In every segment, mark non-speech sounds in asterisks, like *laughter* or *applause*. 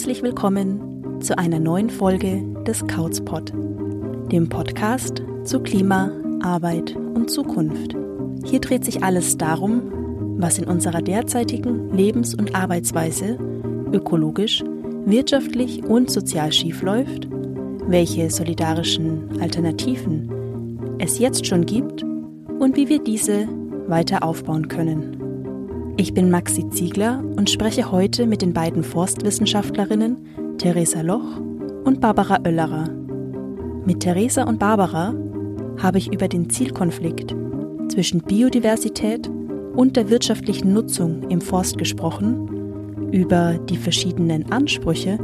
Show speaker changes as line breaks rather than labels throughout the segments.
herzlich willkommen zu einer neuen Folge des Couchpod, dem Podcast zu Klima, Arbeit und Zukunft. Hier dreht sich alles darum, was in unserer derzeitigen Lebens- und Arbeitsweise ökologisch, wirtschaftlich und sozial schiefläuft, welche solidarischen Alternativen es jetzt schon gibt und wie wir diese weiter aufbauen können. Ich bin Maxi Ziegler und spreche heute mit den beiden Forstwissenschaftlerinnen Theresa Loch und Barbara Oellerer. Mit Theresa und Barbara habe ich über den Zielkonflikt zwischen Biodiversität und der wirtschaftlichen Nutzung im Forst gesprochen, über die verschiedenen Ansprüche,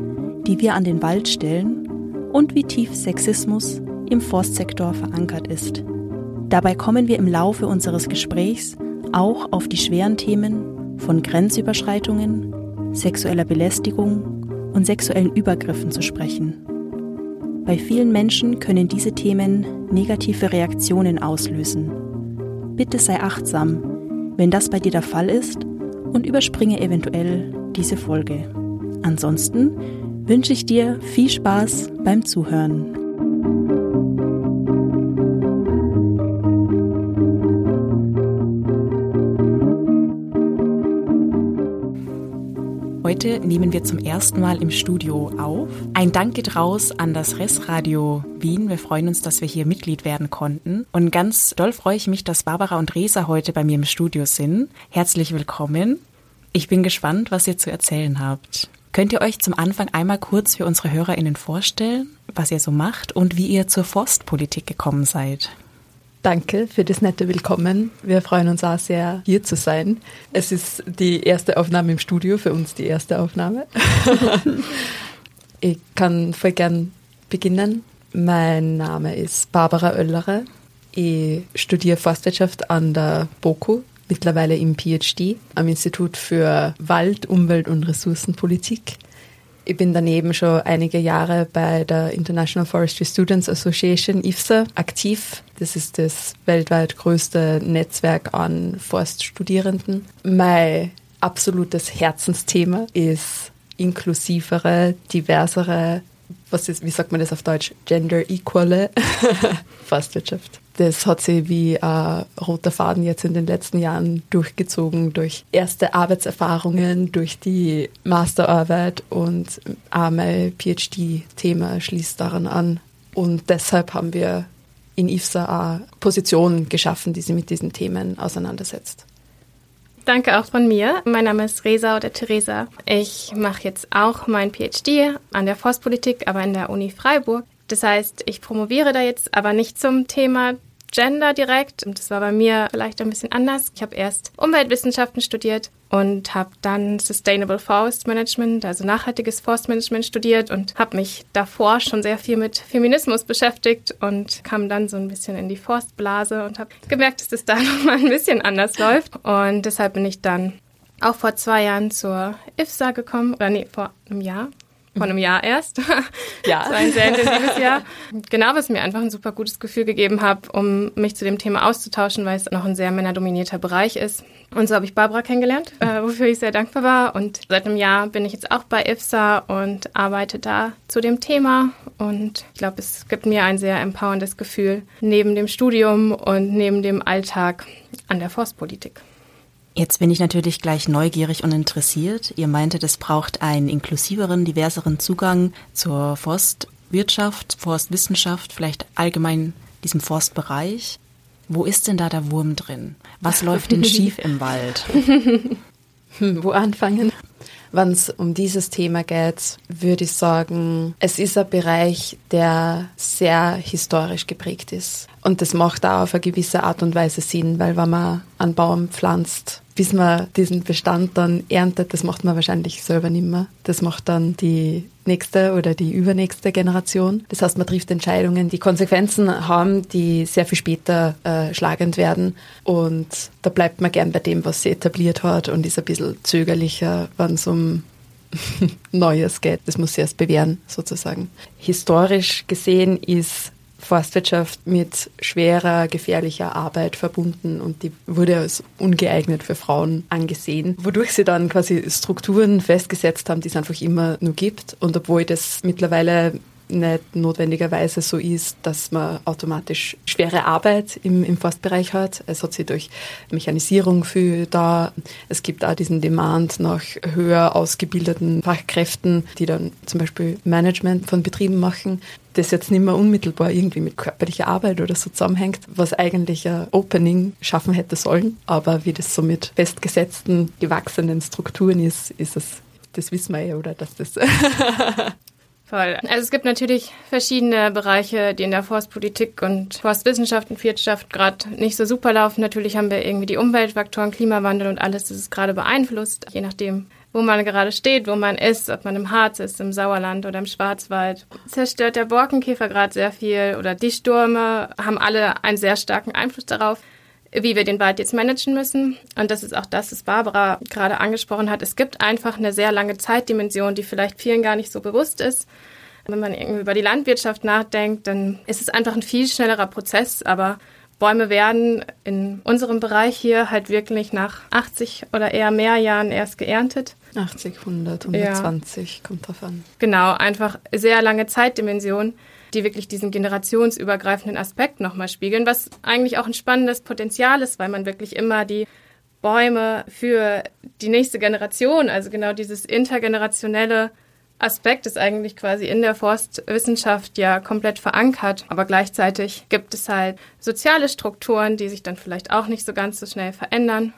die wir an den Wald stellen und wie tief Sexismus im Forstsektor verankert ist. Dabei kommen wir im Laufe unseres Gesprächs auch auf die schweren Themen von Grenzüberschreitungen, sexueller Belästigung und sexuellen Übergriffen zu sprechen. Bei vielen Menschen können diese Themen negative Reaktionen auslösen. Bitte sei achtsam, wenn das bei dir der Fall ist und überspringe eventuell diese Folge. Ansonsten wünsche ich dir viel Spaß beim Zuhören. Nehmen wir zum ersten Mal im Studio auf. Ein Dank geht raus an das Ressradio Wien. Wir freuen uns, dass wir hier Mitglied werden konnten. Und ganz doll freue ich mich, dass Barbara und Resa heute bei mir im Studio sind. Herzlich willkommen. Ich bin gespannt, was ihr zu erzählen habt. Könnt ihr euch zum Anfang einmal kurz für unsere HörerInnen vorstellen, was ihr so macht und wie ihr zur Forstpolitik gekommen seid?
Danke für das nette Willkommen. Wir freuen uns auch sehr, hier zu sein. Es ist die erste Aufnahme im Studio, für uns die erste Aufnahme. *laughs* ich kann voll gern beginnen. Mein Name ist Barbara Oellerer. Ich studiere Forstwirtschaft an der BOKU, mittlerweile im PhD am Institut für Wald, Umwelt und Ressourcenpolitik. Ich bin daneben schon einige Jahre bei der International Forestry Students Association IFSA aktiv. Das ist das weltweit größte Netzwerk an Forststudierenden. Mein absolutes Herzensthema ist inklusivere, diversere, was ist, wie sagt man das auf Deutsch, gender equale *laughs* Forstwirtschaft das hat sich wie ein roter Faden jetzt in den letzten Jahren durchgezogen durch erste Arbeitserfahrungen, durch die Masterarbeit und auch mein PhD-Thema schließt daran an. Und deshalb haben wir in IFSA auch Positionen geschaffen, die sich mit diesen Themen auseinandersetzt.
Danke auch von mir. Mein Name ist Resa oder Theresa. Ich mache jetzt auch mein PhD an der Forstpolitik, aber in der Uni Freiburg. Das heißt, ich promoviere da jetzt aber nicht zum Thema Gender direkt. Das war bei mir vielleicht ein bisschen anders. Ich habe erst Umweltwissenschaften studiert und habe dann Sustainable Forest Management, also nachhaltiges Forstmanagement studiert und habe mich davor schon sehr viel mit Feminismus beschäftigt und kam dann so ein bisschen in die Forstblase und habe gemerkt, dass das da *laughs* nochmal ein bisschen anders läuft. Und deshalb bin ich dann auch vor zwei Jahren zur IFSA gekommen, oder nee, vor einem Jahr, vor einem Jahr erst. *laughs* Ja. so ein sehr intensives Jahr. Genau, was mir einfach ein super gutes Gefühl gegeben hat, um mich zu dem Thema auszutauschen, weil es noch ein sehr männerdominierter Bereich ist. Und so habe ich Barbara kennengelernt, äh, wofür ich sehr dankbar war. Und seit einem Jahr bin ich jetzt auch bei IFSA und arbeite da zu dem Thema. Und ich glaube, es gibt mir ein sehr empowerndes Gefühl neben dem Studium und neben dem Alltag an der Forstpolitik.
Jetzt bin ich natürlich gleich neugierig und interessiert. Ihr meintet, es braucht einen inklusiveren, diverseren Zugang zur Forstwirtschaft, Forstwissenschaft, vielleicht allgemein diesem Forstbereich. Wo ist denn da der Wurm drin? Was läuft denn *laughs* schief im Wald? *laughs*
Wo anfangen? Wenn es um dieses Thema geht, würde ich sagen, es ist ein Bereich, der sehr historisch geprägt ist. Und das macht auch auf eine gewisse Art und Weise Sinn, weil wenn man einen Baum pflanzt, bis man diesen Bestand dann erntet, das macht man wahrscheinlich selber nicht mehr. Das macht dann die nächste oder die übernächste Generation. Das heißt, man trifft Entscheidungen, die Konsequenzen haben, die sehr viel später äh, schlagend werden. Und da bleibt man gern bei dem, was sie etabliert hat und ist ein bisschen zögerlicher, wenn es um *laughs* Neues geht. Das muss sie erst bewähren, sozusagen. Historisch gesehen ist Forstwirtschaft mit schwerer, gefährlicher Arbeit verbunden und die wurde als ungeeignet für Frauen angesehen, wodurch sie dann quasi Strukturen festgesetzt haben, die es einfach immer nur gibt. Und obwohl das mittlerweile nicht notwendigerweise so ist, dass man automatisch schwere Arbeit im, im Forstbereich hat. Es hat sich durch Mechanisierung viel da. Es gibt auch diesen Demand nach höher ausgebildeten Fachkräften, die dann zum Beispiel Management von Betrieben machen das jetzt nicht mehr unmittelbar irgendwie mit körperlicher Arbeit oder so zusammenhängt, was eigentlich ein Opening schaffen hätte sollen. Aber wie das so mit festgesetzten, gewachsenen Strukturen ist, ist es, das wissen wir ja, oder dass das *laughs*
Voll. Also es gibt natürlich verschiedene Bereiche, die in der Forstpolitik und Forstwissenschaft und Wirtschaft gerade nicht so super laufen. Natürlich haben wir irgendwie die Umweltfaktoren, Klimawandel und alles, das ist gerade beeinflusst, je nachdem, wo man gerade steht, wo man ist, ob man im Harz ist, im Sauerland oder im Schwarzwald. Zerstört der Borkenkäfer gerade sehr viel oder die Stürme haben alle einen sehr starken Einfluss darauf wie wir den Wald jetzt managen müssen. Und das ist auch das, was Barbara gerade angesprochen hat. Es gibt einfach eine sehr lange Zeitdimension, die vielleicht vielen gar nicht so bewusst ist. Wenn man irgendwie über die Landwirtschaft nachdenkt, dann ist es einfach ein viel schnellerer Prozess. Aber Bäume werden in unserem Bereich hier halt wirklich nach 80 oder eher mehr Jahren erst geerntet.
80, 100, 120, ja. kommt drauf an.
Genau, einfach sehr lange Zeitdimension die wirklich diesen generationsübergreifenden Aspekt nochmal spiegeln, was eigentlich auch ein spannendes Potenzial ist, weil man wirklich immer die Bäume für die nächste Generation, also genau dieses intergenerationelle Aspekt ist eigentlich quasi in der Forstwissenschaft ja komplett verankert, aber gleichzeitig gibt es halt soziale Strukturen, die sich dann vielleicht auch nicht so ganz so schnell verändern.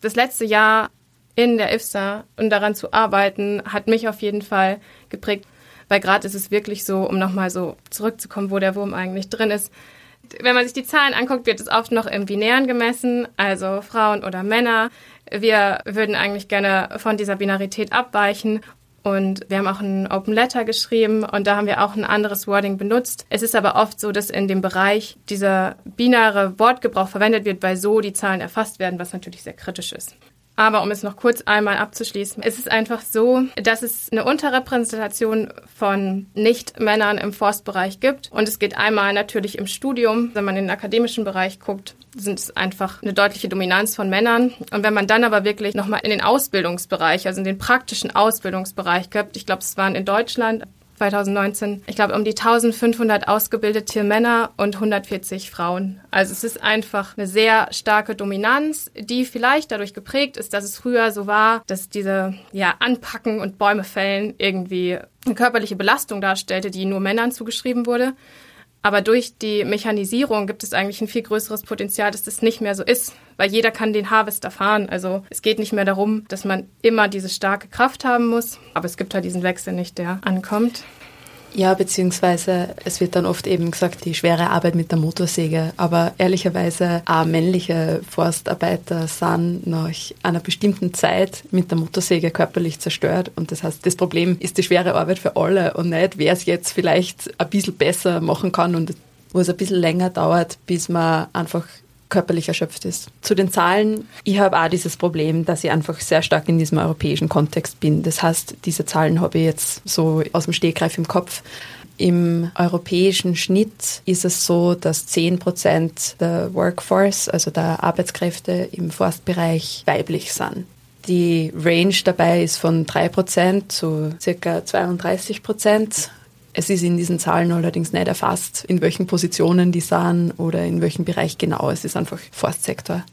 Das letzte Jahr in der IFSA und daran zu arbeiten, hat mich auf jeden Fall geprägt, weil gerade ist es wirklich so, um nochmal so zurückzukommen, wo der Wurm eigentlich drin ist. Wenn man sich die Zahlen anguckt, wird es oft noch im Binären gemessen, also Frauen oder Männer. Wir würden eigentlich gerne von dieser Binarität abweichen und wir haben auch ein Open Letter geschrieben und da haben wir auch ein anderes Wording benutzt. Es ist aber oft so, dass in dem Bereich dieser binäre Wortgebrauch verwendet wird, weil so die Zahlen erfasst werden, was natürlich sehr kritisch ist. Aber um es noch kurz einmal abzuschließen, es ist einfach so, dass es eine Unterrepräsentation von Nicht-Männern im Forstbereich gibt. Und es geht einmal natürlich im Studium. Wenn man in den akademischen Bereich guckt, sind es einfach eine deutliche Dominanz von Männern. Und wenn man dann aber wirklich nochmal in den Ausbildungsbereich, also in den praktischen Ausbildungsbereich gibt, ich glaube, es waren in Deutschland 2019, ich glaube, um die 1500 ausgebildete Männer und 140 Frauen. Also es ist einfach eine sehr starke Dominanz, die vielleicht dadurch geprägt ist, dass es früher so war, dass diese ja Anpacken und Bäume fällen irgendwie eine körperliche Belastung darstellte, die nur Männern zugeschrieben wurde. Aber durch die Mechanisierung gibt es eigentlich ein viel größeres Potenzial, dass das nicht mehr so ist, weil jeder kann den Harvester fahren. Also es geht nicht mehr darum, dass man immer diese starke Kraft haben muss, aber es gibt halt diesen Wechsel nicht, der ankommt.
Ja, beziehungsweise es wird dann oft eben gesagt, die schwere Arbeit mit der Motorsäge. Aber ehrlicherweise auch männliche Forstarbeiter sind nach einer bestimmten Zeit mit der Motorsäge körperlich zerstört. Und das heißt, das Problem ist die schwere Arbeit für alle und nicht, wer es jetzt vielleicht ein bisschen besser machen kann und wo es ein bisschen länger dauert, bis man einfach körperlich erschöpft ist. Zu den Zahlen, ich habe auch dieses Problem, dass ich einfach sehr stark in diesem europäischen Kontext bin. Das heißt, diese Zahlen habe ich jetzt so aus dem Stegreif im Kopf. Im europäischen Schnitt ist es so, dass 10 Prozent der Workforce, also der Arbeitskräfte im Forstbereich weiblich sind. Die Range dabei ist von 3 Prozent zu circa 32 Prozent. Es ist in diesen Zahlen allerdings nicht erfasst, in welchen Positionen die sind oder in welchem Bereich genau. Es ist einfach Forstsektor.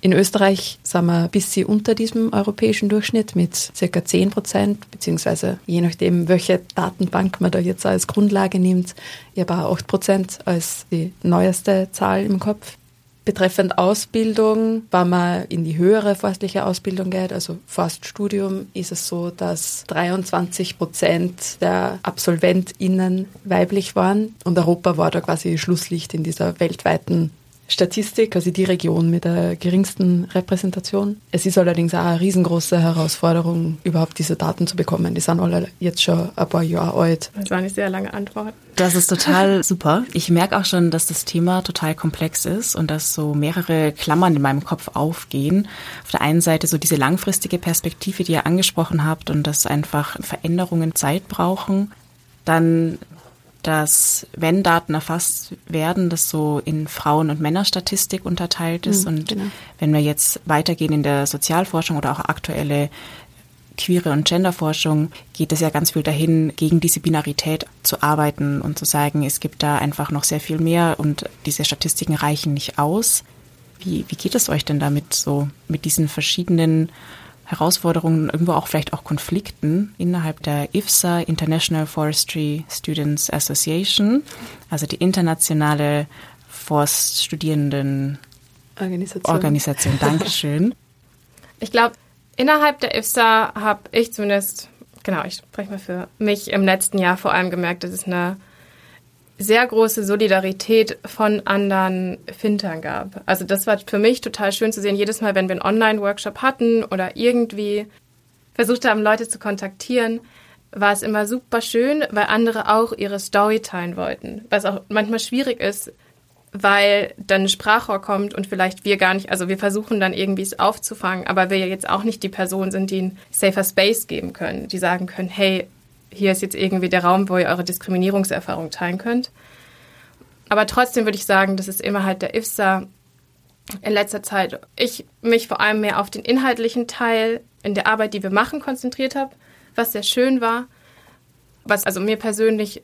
In Österreich sind wir ein bisschen unter diesem europäischen Durchschnitt mit circa 10 Prozent, beziehungsweise je nachdem, welche Datenbank man da jetzt als Grundlage nimmt, ich habe auch 8 Prozent als die neueste Zahl im Kopf. Betreffend Ausbildung, wenn man in die höhere forstliche Ausbildung geht, also Forststudium, ist es so, dass 23 Prozent der AbsolventInnen weiblich waren. Und Europa war da quasi Schlusslicht in dieser weltweiten Statistik, also die Region mit der geringsten Repräsentation. Es ist allerdings auch eine riesengroße Herausforderung, überhaupt diese Daten zu bekommen. Die sind alle jetzt schon ein paar Jahre alt.
Das war eine sehr lange Antwort.
Das ist total *laughs* super. Ich merke auch schon, dass das Thema total komplex ist und dass so mehrere Klammern in meinem Kopf aufgehen. Auf der einen Seite so diese langfristige Perspektive, die ihr angesprochen habt und dass einfach Veränderungen Zeit brauchen. Dann dass wenn Daten erfasst werden, das so in Frauen- und Männerstatistik unterteilt ist. Mhm, und genau. wenn wir jetzt weitergehen in der Sozialforschung oder auch aktuelle queere und Genderforschung geht es ja ganz viel dahin, gegen diese Binarität zu arbeiten und zu sagen, es gibt da einfach noch sehr viel mehr und diese Statistiken reichen nicht aus. Wie, wie geht es euch denn damit so, mit diesen verschiedenen Herausforderungen, irgendwo auch vielleicht auch Konflikten innerhalb der IFSA, International Forestry Students Association, also die internationale Forststudierenden Organisation. Organisation. Dankeschön. *laughs*
Ich glaube, innerhalb der IFSA habe ich zumindest, genau, ich spreche mal für mich im letzten Jahr vor allem gemerkt, dass es eine sehr große Solidarität von anderen Fintern gab. Also das war für mich total schön zu sehen. Jedes Mal, wenn wir einen Online-Workshop hatten oder irgendwie versucht haben, Leute zu kontaktieren, war es immer super schön, weil andere auch ihre Story teilen wollten. Was auch manchmal schwierig ist, weil dann ein Sprachrohr kommt und vielleicht wir gar nicht, also wir versuchen dann irgendwie es aufzufangen, aber wir jetzt auch nicht die Person sind, die einen safer Space geben können, die sagen können, hey, hier ist jetzt irgendwie der Raum, wo ihr eure Diskriminierungserfahrung teilen könnt. Aber trotzdem würde ich sagen, dass es immer halt der IFSA in letzter Zeit ich mich vor allem mehr auf den inhaltlichen Teil in der Arbeit, die wir machen, konzentriert habe, was sehr schön war, was also mir persönlich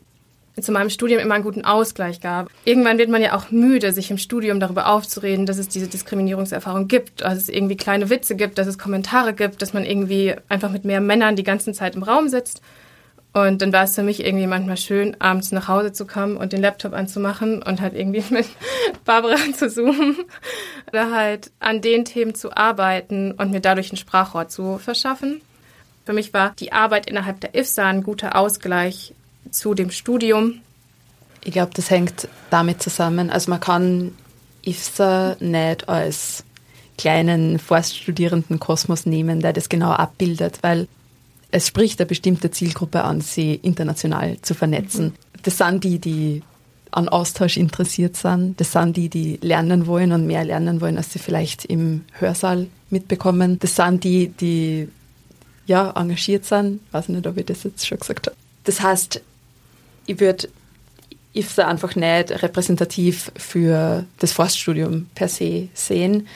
zu meinem Studium immer einen guten Ausgleich gab. Irgendwann wird man ja auch müde, sich im Studium darüber aufzureden, dass es diese Diskriminierungserfahrung gibt, dass es irgendwie kleine Witze gibt, dass es Kommentare gibt, dass man irgendwie einfach mit mehr Männern die ganze Zeit im Raum sitzt und dann war es für mich irgendwie manchmal schön, abends nach Hause zu kommen und den Laptop anzumachen und halt irgendwie *laughs* mit Barbara zu zoomen oder halt an den Themen zu arbeiten und mir dadurch ein Sprachrohr zu verschaffen. Für mich war die Arbeit innerhalb der IFSA ein guter Ausgleich zu dem Studium.
Ich glaube, das hängt damit zusammen. Also man kann IFSA nicht als kleinen Forststudierenden Kosmos nehmen, der das genau abbildet, weil es spricht eine bestimmte Zielgruppe an, sie international zu vernetzen. Das sind die, die an Austausch interessiert sind. Das sind die, die lernen wollen und mehr lernen wollen, als sie vielleicht im Hörsaal mitbekommen. Das sind die, die ja engagiert sind. Ich weiß nicht, ob ich das jetzt schon gesagt habe. Das heißt, ich würde IFSA einfach nicht repräsentativ für das Forststudium per se sehen.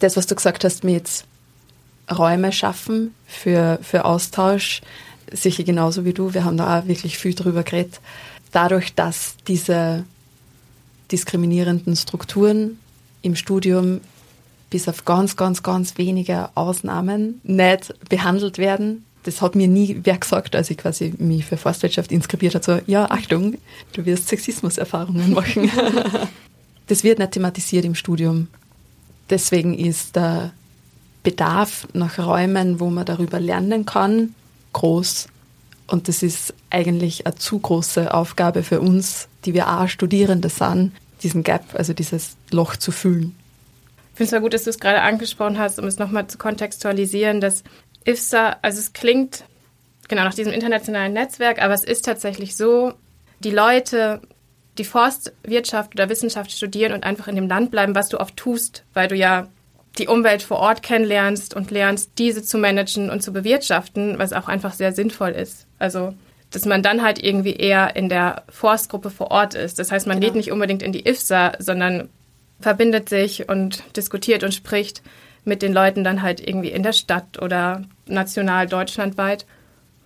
Das, was du gesagt hast mit Räume schaffen für, für Austausch. Sicher genauso wie du. Wir haben da auch wirklich viel drüber geredet. Dadurch, dass diese diskriminierenden Strukturen im Studium bis auf ganz, ganz, ganz wenige Ausnahmen nicht behandelt werden. Das hat mir nie wer gesagt, als ich quasi mich für Forstwirtschaft inskribiert habe. So, ja, Achtung, du wirst Sexismuserfahrungen machen. *laughs* das wird nicht thematisiert im Studium. Deswegen ist der Bedarf nach Räumen, wo man darüber lernen kann, groß. Und das ist eigentlich eine zu große Aufgabe für uns, die wir auch Studierende sind, diesen Gap, also dieses Loch zu füllen.
Ich finde es mal gut, dass du es gerade angesprochen hast, um es nochmal zu kontextualisieren, dass IFSA, also es klingt genau nach diesem internationalen Netzwerk, aber es ist tatsächlich so, die Leute, die Forstwirtschaft oder Wissenschaft studieren und einfach in dem Land bleiben, was du oft tust, weil du ja die Umwelt vor Ort kennenlernst und lernst, diese zu managen und zu bewirtschaften, was auch einfach sehr sinnvoll ist. Also, dass man dann halt irgendwie eher in der Forstgruppe vor Ort ist. Das heißt, man genau. geht nicht unbedingt in die IFSA, sondern verbindet sich und diskutiert und spricht mit den Leuten dann halt irgendwie in der Stadt oder national deutschlandweit.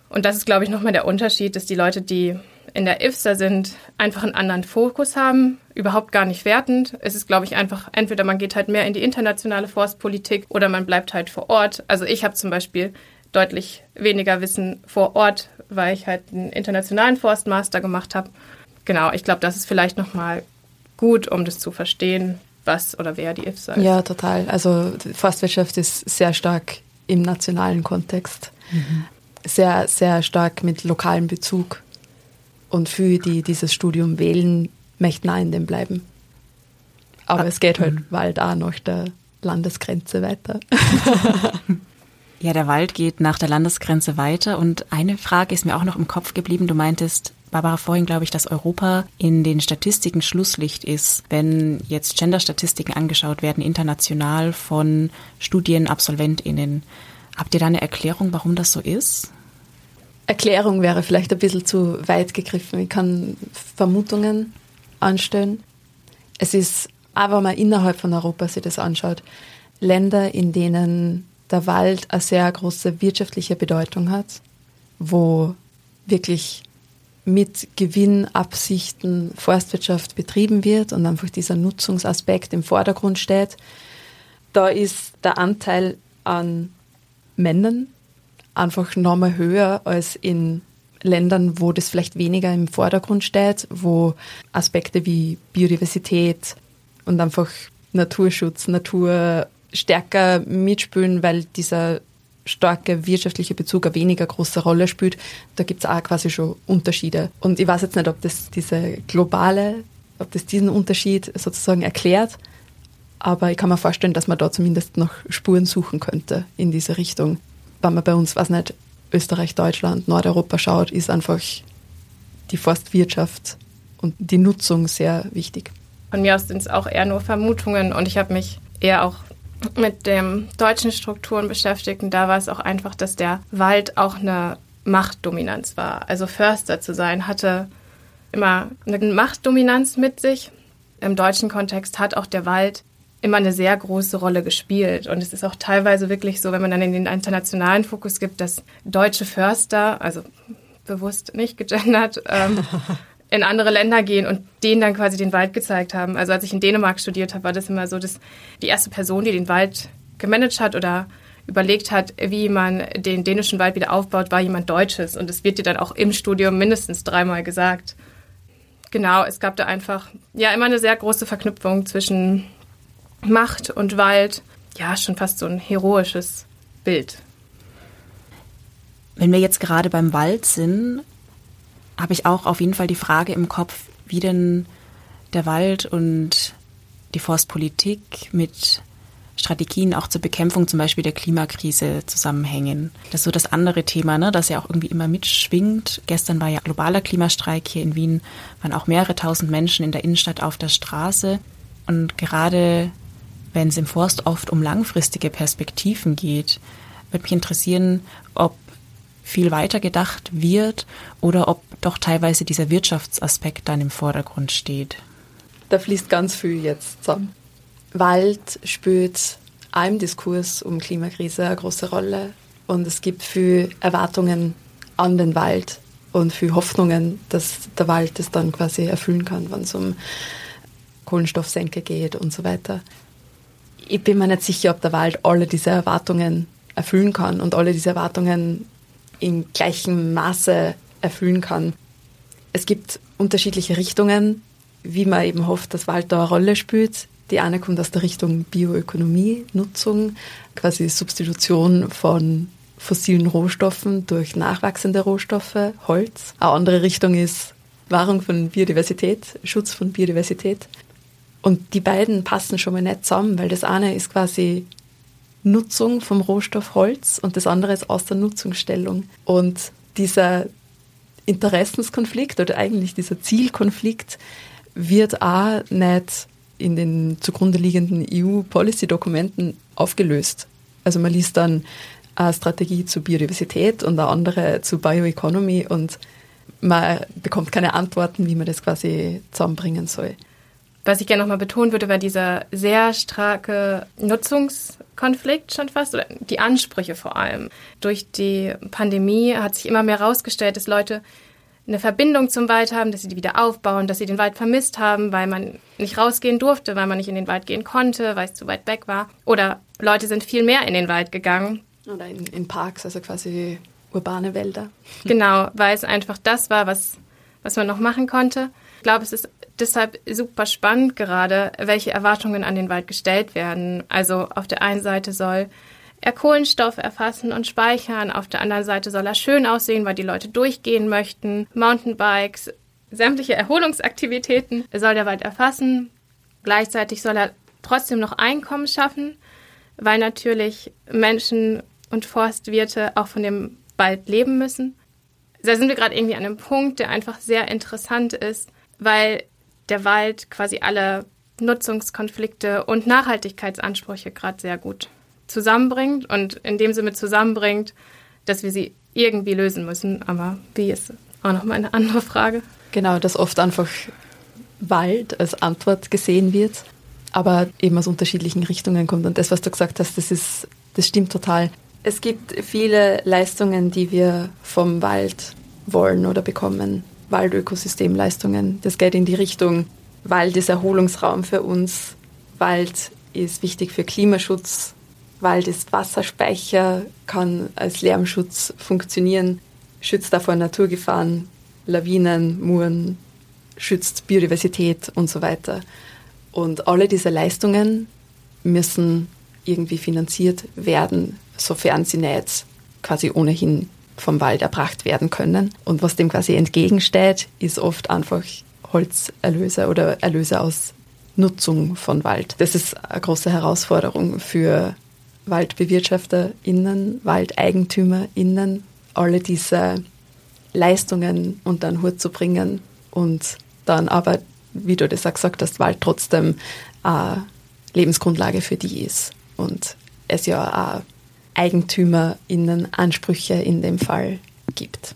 Und das ist, glaube ich, nochmal der Unterschied, dass die Leute, die in der IFSA sind, einfach einen anderen Fokus haben, überhaupt gar nicht wertend. Es ist, glaube ich, einfach, entweder man geht halt mehr in die internationale Forstpolitik oder man bleibt halt vor Ort. Also ich habe zum Beispiel deutlich weniger Wissen vor Ort, weil ich halt einen internationalen Forstmaster gemacht habe. Genau, ich glaube, das ist vielleicht nochmal gut, um das zu verstehen, was oder wer die IFSA ist.
Ja, total. Also Forstwirtschaft ist sehr stark im nationalen Kontext. Mhm. Sehr, sehr stark mit lokalem Bezug und viele, die dieses Studium wählen, möchten auch in dem bleiben. Aber ah, es geht halt Wald auch nach der Landesgrenze weiter. *laughs*
ja, der Wald geht nach der Landesgrenze weiter. Und eine Frage ist mir auch noch im Kopf geblieben. Du meintest, Barbara, vorhin glaube ich, dass Europa in den Statistiken Schlusslicht ist, wenn jetzt Gender-Statistiken angeschaut werden, international von StudienabsolventInnen. Habt ihr da eine Erklärung, warum das so ist?
Erklärung wäre vielleicht ein bisschen zu weit gegriffen. Ich kann Vermutungen anstellen. Es ist, aber wenn man innerhalb von Europa sich das anschaut, Länder, in denen der Wald eine sehr große wirtschaftliche Bedeutung hat, wo wirklich mit Gewinnabsichten Forstwirtschaft betrieben wird und einfach dieser Nutzungsaspekt im Vordergrund steht. Da ist der Anteil an Männern einfach nochmal höher als in Ländern, wo das vielleicht weniger im Vordergrund steht, wo Aspekte wie Biodiversität und einfach Naturschutz, Natur stärker mitspielen, weil dieser starke wirtschaftliche Bezug eine weniger große Rolle spielt. Da gibt es auch quasi schon Unterschiede. Und ich weiß jetzt nicht, ob das diese globale, ob das diesen Unterschied sozusagen erklärt, aber ich kann mir vorstellen, dass man da zumindest noch Spuren suchen könnte in diese Richtung wenn man bei uns, was nicht, Österreich, Deutschland, Nordeuropa schaut, ist einfach die Forstwirtschaft und die Nutzung sehr wichtig.
Von mir aus sind es auch eher nur Vermutungen und ich habe mich eher auch mit den deutschen Strukturen beschäftigt und da war es auch einfach, dass der Wald auch eine Machtdominanz war. Also Förster zu sein hatte immer eine Machtdominanz mit sich. Im deutschen Kontext hat auch der Wald immer eine sehr große Rolle gespielt. Und es ist auch teilweise wirklich so, wenn man dann in den internationalen Fokus gibt, dass deutsche Förster, also bewusst nicht gegendert, ähm, *laughs* in andere Länder gehen und denen dann quasi den Wald gezeigt haben. Also als ich in Dänemark studiert habe, war das immer so, dass die erste Person, die den Wald gemanagt hat oder überlegt hat, wie man den dänischen Wald wieder aufbaut, war jemand Deutsches. Und es wird dir dann auch im Studium mindestens dreimal gesagt. Genau, es gab da einfach ja immer eine sehr große Verknüpfung zwischen Macht und Wald, ja, schon fast so ein heroisches Bild.
Wenn wir jetzt gerade beim Wald sind, habe ich auch auf jeden Fall die Frage im Kopf, wie denn der Wald und die Forstpolitik mit Strategien auch zur Bekämpfung zum Beispiel der Klimakrise zusammenhängen. Das ist so das andere Thema, ne, das ja auch irgendwie immer mitschwingt. Gestern war ja globaler Klimastreik hier in Wien, waren auch mehrere tausend Menschen in der Innenstadt auf der Straße. Und gerade wenn es im Forst oft um langfristige Perspektiven geht, würde mich interessieren, ob viel weiter gedacht wird oder ob doch teilweise dieser Wirtschaftsaspekt dann im Vordergrund steht.
Da fließt ganz viel jetzt zusammen. Wald spielt auch im Diskurs um Klimakrise eine große Rolle und es gibt viel Erwartungen an den Wald und viel Hoffnungen, dass der Wald das dann quasi erfüllen kann, wenn es um Kohlenstoffsenke geht und so weiter ich bin mir nicht sicher, ob der Wald alle diese Erwartungen erfüllen kann und alle diese Erwartungen im gleichen Maße erfüllen kann. Es gibt unterschiedliche Richtungen, wie man eben hofft, dass Wald da eine Rolle spielt. Die eine kommt aus der Richtung Bioökonomie, Nutzung, quasi Substitution von fossilen Rohstoffen durch nachwachsende Rohstoffe, Holz. Eine andere Richtung ist Wahrung von Biodiversität, Schutz von Biodiversität. Und die beiden passen schon mal nicht zusammen, weil das eine ist quasi Nutzung vom Rohstoff Holz und das andere ist aus der Nutzungsstellung. Und dieser Interessenskonflikt oder eigentlich dieser Zielkonflikt wird auch nicht in den zugrunde liegenden EU-Policy-Dokumenten aufgelöst. Also man liest dann eine Strategie zu Biodiversität und eine andere zu Bioeconomy und man bekommt keine Antworten, wie man das quasi zusammenbringen soll.
Was ich gerne nochmal betonen würde, war dieser sehr starke Nutzungskonflikt schon fast, oder die Ansprüche vor allem. Durch die Pandemie hat sich immer mehr herausgestellt, dass Leute eine Verbindung zum Wald haben, dass sie die wieder aufbauen, dass sie den Wald vermisst haben, weil man nicht rausgehen durfte, weil man nicht in den Wald gehen konnte, weil es zu weit weg war. Oder Leute sind viel mehr in den Wald gegangen.
Oder in, in Parks, also quasi urbane Wälder.
Genau, weil es einfach das war, was, was man noch machen konnte. Ich glaube, es ist deshalb super spannend gerade, welche Erwartungen an den Wald gestellt werden. Also auf der einen Seite soll er Kohlenstoff erfassen und speichern, auf der anderen Seite soll er schön aussehen, weil die Leute durchgehen möchten. Mountainbikes, sämtliche Erholungsaktivitäten soll der Wald erfassen. Gleichzeitig soll er trotzdem noch Einkommen schaffen, weil natürlich Menschen und Forstwirte auch von dem Wald leben müssen. Da sind wir gerade irgendwie an einem Punkt, der einfach sehr interessant ist, weil der Wald quasi alle Nutzungskonflikte und Nachhaltigkeitsansprüche gerade sehr gut zusammenbringt und in dem Sinne zusammenbringt, dass wir sie irgendwie lösen müssen. Aber wie ist auch nochmal eine andere Frage.
Genau, dass oft einfach Wald als Antwort gesehen wird, aber eben aus unterschiedlichen Richtungen kommt. Und das, was du gesagt hast, das ist, das stimmt total. Es gibt viele Leistungen, die wir vom Wald wollen oder bekommen. Waldökosystemleistungen. Das geht in die Richtung, Wald ist Erholungsraum für uns, Wald ist wichtig für Klimaschutz, Wald ist Wasserspeicher, kann als Lärmschutz funktionieren, schützt davor Naturgefahren, Lawinen, Muren, schützt Biodiversität und so weiter. Und alle diese Leistungen müssen irgendwie finanziert werden, sofern sie nicht quasi ohnehin vom Wald erbracht werden können. Und was dem quasi entgegensteht, ist oft einfach Holzerlöse oder Erlöse aus Nutzung von Wald. Das ist eine große Herausforderung für WaldbewirtschafterInnen, WaldeigentümerInnen, alle diese Leistungen unter den Hut zu bringen und dann aber, wie du das auch gesagt hast, Wald trotzdem eine Lebensgrundlage für die ist und es ja auch EigentümerInnen Ansprüche in dem Fall gibt.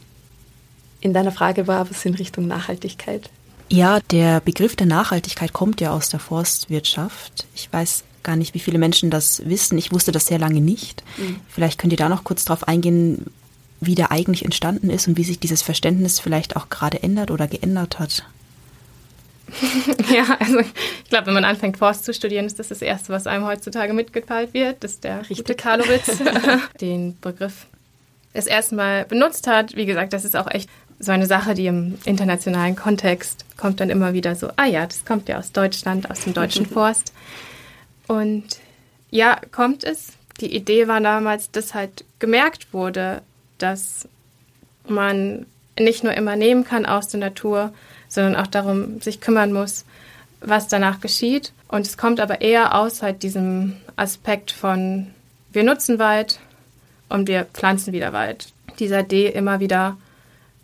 In deiner Frage war was in Richtung Nachhaltigkeit.
Ja, der Begriff der Nachhaltigkeit kommt ja aus der Forstwirtschaft. Ich weiß gar nicht, wie viele Menschen das wissen. Ich wusste das sehr lange nicht. Mhm. Vielleicht könnt ihr da noch kurz darauf eingehen, wie der eigentlich entstanden ist und wie sich dieses Verständnis vielleicht auch gerade ändert oder geändert hat. *laughs*
ja, also ich glaube, wenn man anfängt, Forst zu studieren, ist das das Erste, was einem heutzutage mitgeteilt wird. Das ist der Richtig. gute Karlowitz, *laughs* *laughs* den Begriff das erste Mal benutzt hat. Wie gesagt, das ist auch echt so eine Sache, die im internationalen Kontext kommt dann immer wieder so, ah ja, das kommt ja aus Deutschland, aus dem deutschen Forst. Und ja, kommt es. Die Idee war damals, dass halt gemerkt wurde, dass man nicht nur immer nehmen kann aus der Natur, sondern auch darum sich kümmern muss, was danach geschieht. Und es kommt aber eher aus halt diesem Aspekt von, wir nutzen Wald und wir pflanzen wieder Wald. Dieser Idee immer wieder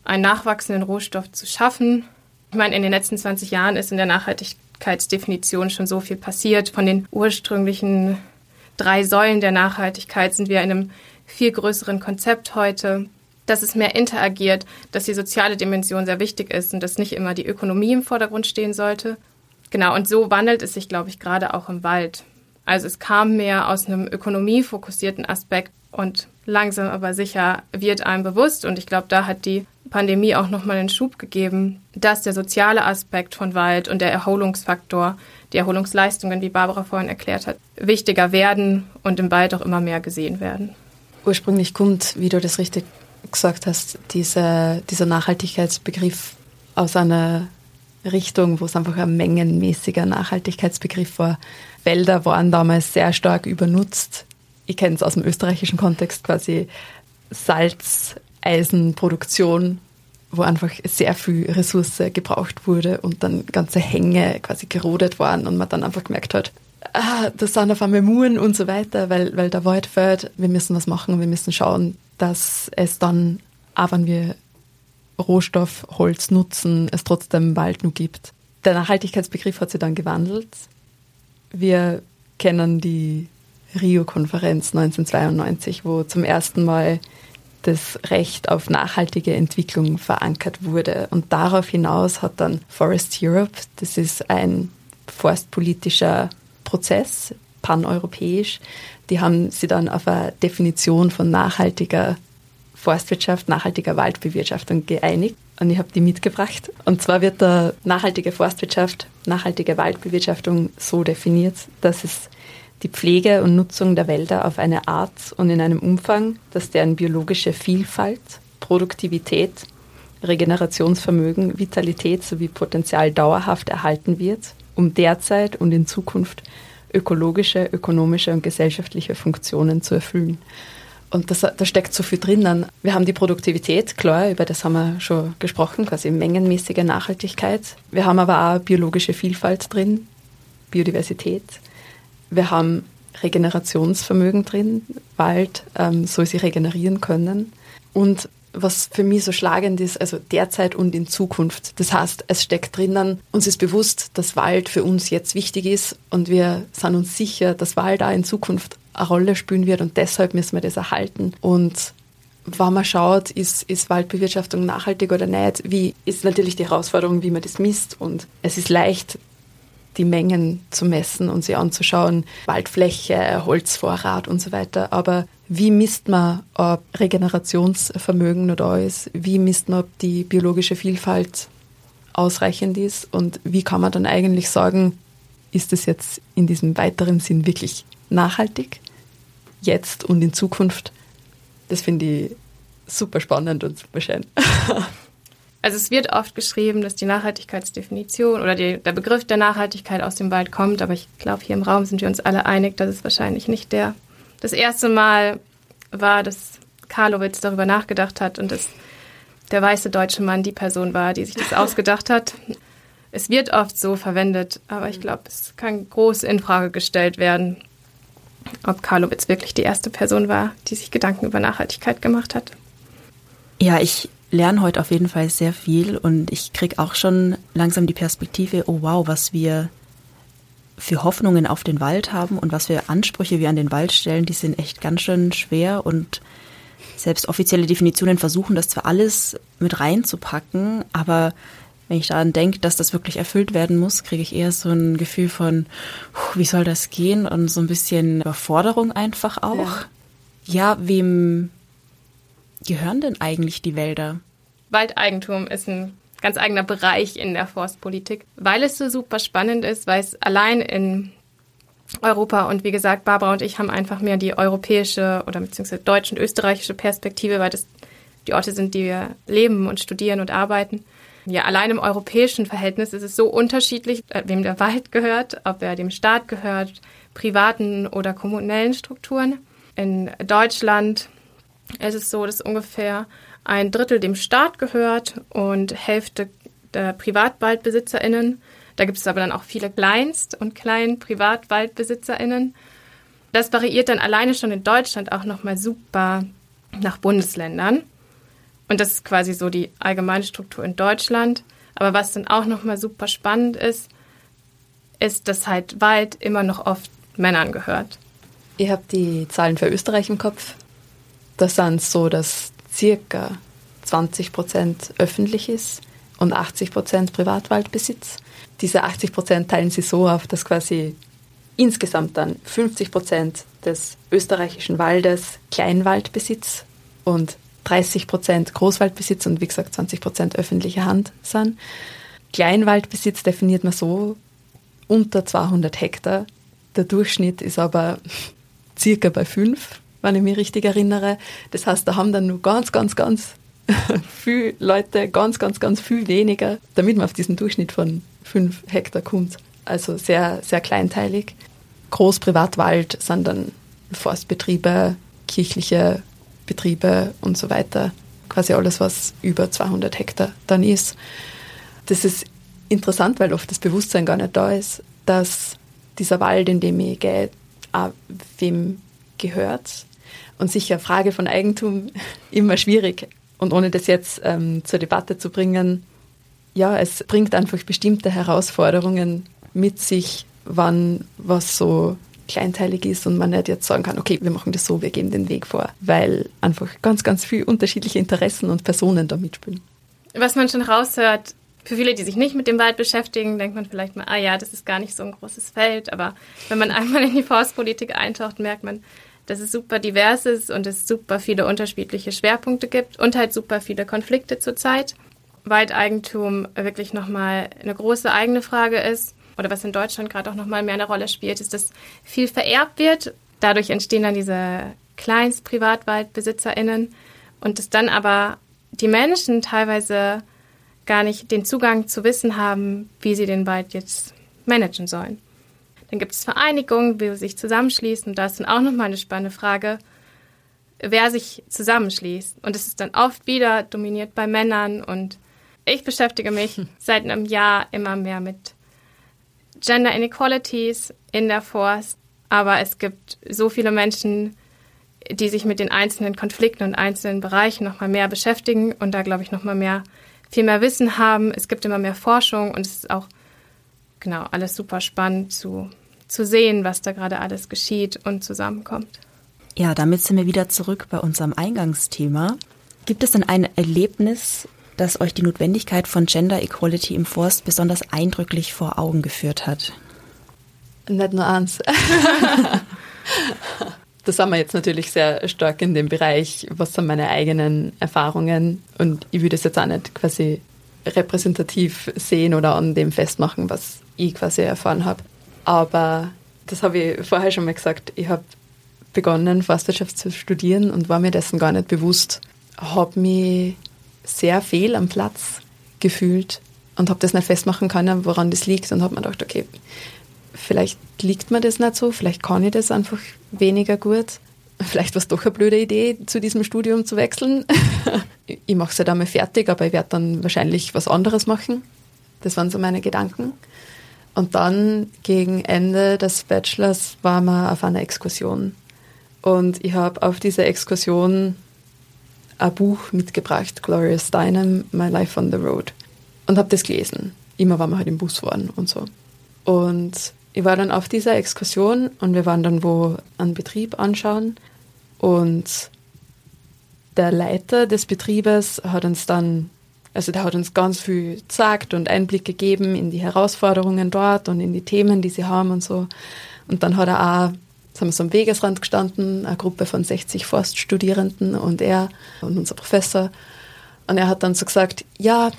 einen nachwachsenden Rohstoff zu schaffen. Ich meine, in den letzten 20 Jahren ist in der Nachhaltigkeitsdefinition schon so viel passiert. Von den ursprünglichen drei Säulen der Nachhaltigkeit sind wir in einem viel größeren Konzept heute, dass es mehr interagiert, dass die soziale Dimension sehr wichtig ist und dass nicht immer die Ökonomie im Vordergrund stehen sollte. Genau, und so wandelt es sich, glaube ich, gerade auch im Wald. Also es kam mehr aus einem ökonomiefokussierten Aspekt und langsam aber sicher wird einem bewusst und ich glaube, da hat die Pandemie auch nochmal einen Schub gegeben, dass der soziale Aspekt von Wald und der Erholungsfaktor, die Erholungsleistungen, wie Barbara vorhin erklärt hat, wichtiger werden und im Wald auch immer mehr gesehen werden.
Ursprünglich kommt, wie du das richtig gesagt hast, diese, dieser Nachhaltigkeitsbegriff aus einer Richtung, wo es einfach ein mengenmäßiger Nachhaltigkeitsbegriff war. Wälder waren damals sehr stark übernutzt. Ich kenne es aus dem österreichischen Kontext quasi Salz, Eisenproduktion, wo einfach sehr viel Ressource gebraucht wurde und dann ganze Hänge quasi gerodet waren und man dann einfach gemerkt hat, ah, das sind auf einmal Muren und so weiter, weil, weil der Wald fällt, wir müssen was machen, wir müssen schauen, dass es dann, auch wenn wir Rohstoff, Holz nutzen, es trotzdem Wald nur gibt. Der Nachhaltigkeitsbegriff hat sich dann gewandelt. Wir kennen die Rio-Konferenz 1992, wo zum ersten Mal das Recht auf nachhaltige Entwicklung verankert wurde. Und darauf hinaus hat dann Forest Europe, das ist ein forstpolitischer Prozess, paneuropäisch, die haben sie dann auf eine Definition von nachhaltiger Forstwirtschaft, nachhaltiger Waldbewirtschaftung geeinigt. Und ich habe die mitgebracht. Und zwar wird da nachhaltige Forstwirtschaft, nachhaltige Waldbewirtschaftung so definiert, dass es die Pflege und Nutzung der Wälder auf eine Art und in einem Umfang, dass deren biologische Vielfalt, Produktivität, Regenerationsvermögen, Vitalität sowie Potenzial dauerhaft erhalten wird, um derzeit und in Zukunft ökologische, ökonomische und gesellschaftliche Funktionen zu erfüllen. Und das, da steckt so viel drinnen. Wir haben die Produktivität, klar, über das haben wir schon gesprochen, quasi mengenmäßige Nachhaltigkeit. Wir haben aber auch biologische Vielfalt drin, Biodiversität. Wir haben Regenerationsvermögen drin. Wald ähm, soll sich regenerieren können. Und was für mich so schlagend ist, also derzeit und in Zukunft. Das heißt, es steckt drinnen, uns ist bewusst, dass Wald für uns jetzt wichtig ist und wir sind uns sicher, dass Wald auch in Zukunft eine Rolle spielen wird und deshalb müssen wir das erhalten. Und wenn man schaut, ist, ist Waldbewirtschaftung nachhaltig oder nicht, wie ist natürlich die Herausforderung, wie man das misst. Und es ist leicht, die Mengen zu messen und sie anzuschauen, Waldfläche, Holzvorrat und so weiter. Aber wie misst man, ob Regenerationsvermögen noch da ist? Wie misst man, ob die biologische Vielfalt ausreichend ist? Und wie kann man dann eigentlich sagen, ist es jetzt in diesem weiteren Sinn wirklich nachhaltig? Jetzt und in Zukunft? Das finde ich super spannend und super schön. *laughs*
Also es wird oft geschrieben, dass die Nachhaltigkeitsdefinition oder die, der Begriff der Nachhaltigkeit aus dem Wald kommt, aber ich glaube, hier im Raum sind wir uns alle einig, dass es wahrscheinlich nicht der das erste Mal war, dass Karlowitz darüber nachgedacht hat und dass der weiße deutsche Mann die Person war, die sich das *laughs* ausgedacht hat. Es wird oft so verwendet, aber ich glaube, es kann groß in Frage gestellt werden, ob Karlowitz wirklich die erste Person war, die sich Gedanken über Nachhaltigkeit gemacht hat.
Ja, ich lerne heute auf jeden Fall sehr viel und ich kriege auch schon langsam die Perspektive, oh wow, was wir für Hoffnungen auf den Wald haben und was für Ansprüche wir an den Wald stellen, die sind echt ganz schön schwer und selbst offizielle Definitionen versuchen das zwar alles mit reinzupacken, aber wenn ich daran denke, dass das wirklich erfüllt werden muss, kriege ich eher so ein Gefühl von, wie soll das gehen und so ein bisschen Überforderung einfach auch. Ja, ja wem gehören denn eigentlich die Wälder?
Waldeigentum ist ein ganz eigener Bereich in der Forstpolitik, weil es so super spannend ist, weil es allein in Europa und wie gesagt, Barbara und ich haben einfach mehr die europäische oder beziehungsweise deutsche und österreichische Perspektive, weil das die Orte sind, die wir leben und studieren und arbeiten. Ja, allein im europäischen Verhältnis ist es so unterschiedlich, äh, wem der Wald gehört, ob er dem Staat gehört, privaten oder kommunellen Strukturen. In Deutschland ist es so, dass ungefähr ein Drittel dem Staat gehört und Hälfte der PrivatwaldbesitzerInnen. Da gibt es aber dann auch viele Kleinst- und kleinen PrivatwaldbesitzerInnen. Das variiert dann alleine schon in Deutschland auch nochmal super nach Bundesländern. Und das ist quasi so die allgemeine Struktur in Deutschland. Aber was dann auch nochmal super spannend ist, ist, dass halt Wald immer noch oft Männern gehört.
Ihr habt die Zahlen für Österreich im Kopf. Das sind so, dass circa 20 Prozent öffentlich ist und 80 Prozent Privatwaldbesitz. Diese 80 Prozent teilen sie so auf, dass quasi insgesamt dann 50 Prozent des österreichischen Waldes Kleinwaldbesitz und 30 Prozent Großwaldbesitz und wie gesagt 20 Prozent öffentliche Hand sind. Kleinwaldbesitz definiert man so unter 200 Hektar. Der Durchschnitt ist aber *laughs* circa bei 5, wenn ich mich richtig erinnere. Das heißt, da haben dann nur ganz, ganz, ganz *laughs* viele Leute, ganz, ganz, ganz viel weniger, damit man auf diesen Durchschnitt von 5 Hektar kommt. Also sehr, sehr kleinteilig. Großprivatwald sind dann Forstbetriebe, kirchliche Betriebe und so weiter. Quasi alles, was über 200 Hektar dann ist. Das ist interessant, weil oft das Bewusstsein gar nicht da ist, dass dieser Wald, in dem ich gehe, auch wem gehört. Und sicher Frage von Eigentum immer schwierig. Und ohne das jetzt ähm, zur Debatte zu bringen, ja, es bringt einfach bestimmte Herausforderungen mit sich, wann was so kleinteilig ist und man nicht jetzt sagen kann, okay, wir machen das so, wir gehen den Weg vor, weil einfach ganz, ganz viele unterschiedliche Interessen und Personen da mitspielen.
Was man schon raushört, für viele, die sich nicht mit dem Wald beschäftigen, denkt man vielleicht mal, ah ja, das ist gar nicht so ein großes Feld, aber wenn man einmal in die Forstpolitik eintaucht, merkt man, dass es super divers ist und es super viele unterschiedliche Schwerpunkte gibt und halt super viele Konflikte zurzeit. Waldeigentum wirklich nochmal eine große eigene Frage ist oder was in Deutschland gerade auch nochmal mehr eine Rolle spielt, ist, dass viel vererbt wird. Dadurch entstehen dann diese Kleinst-PrivatwaldbesitzerInnen und dass dann aber die Menschen teilweise gar nicht den Zugang zu Wissen haben, wie sie den Wald jetzt managen sollen. Dann gibt es Vereinigungen, wie sie sich zusammenschließen. Und da ist dann auch nochmal eine spannende Frage, wer sich zusammenschließt. Und es ist dann oft wieder dominiert bei Männern. Und ich beschäftige mich seit einem Jahr immer mehr mit Gender Inequalities in der Forst, aber es gibt so viele Menschen, die sich mit den einzelnen Konflikten und einzelnen Bereichen noch mal mehr beschäftigen und da glaube ich noch mal mehr viel mehr Wissen haben. Es gibt immer mehr Forschung und es ist auch genau alles super spannend zu zu sehen, was da gerade alles geschieht und zusammenkommt.
Ja, damit sind wir wieder zurück bei unserem Eingangsthema. Gibt es denn ein Erlebnis, das euch die Notwendigkeit von Gender Equality im Forst besonders eindrücklich vor Augen geführt hat?
Nicht nur eins. *laughs* das sind wir jetzt natürlich sehr stark in dem Bereich, was sind meine eigenen Erfahrungen und ich würde es jetzt auch nicht quasi repräsentativ sehen oder an dem festmachen, was ich quasi erfahren habe. Aber das habe ich vorher schon mal gesagt, ich habe begonnen, Forstwirtschaft zu studieren und war mir dessen gar nicht bewusst. Habe mich sehr fehl am Platz gefühlt und habe das nicht festmachen können, woran das liegt und habe mir gedacht, okay, vielleicht liegt mir das nicht so, vielleicht kann ich das einfach weniger gut. Vielleicht war es doch eine blöde Idee, zu diesem Studium zu wechseln. *laughs* ich mache es halt einmal fertig, aber ich werde dann wahrscheinlich was anderes machen. Das waren so meine Gedanken. Und dann gegen Ende des Bachelors waren wir auf einer Exkursion. Und ich habe auf dieser Exkursion ein Buch mitgebracht, Gloria Steinem, My Life on the Road. Und habe das gelesen. Immer, wenn wir halt im Bus waren und so. Und ich war dann auf dieser Exkursion und wir waren dann wo einen Betrieb anschauen. Und der Leiter des Betriebes hat uns dann, also der hat uns ganz viel gesagt und Einblick gegeben in die Herausforderungen dort und in die Themen, die sie haben und so. Und dann hat er auch, jetzt haben wir so am Wegesrand gestanden, eine Gruppe von 60 Forststudierenden und er und unser Professor. Und er hat dann so gesagt, ja,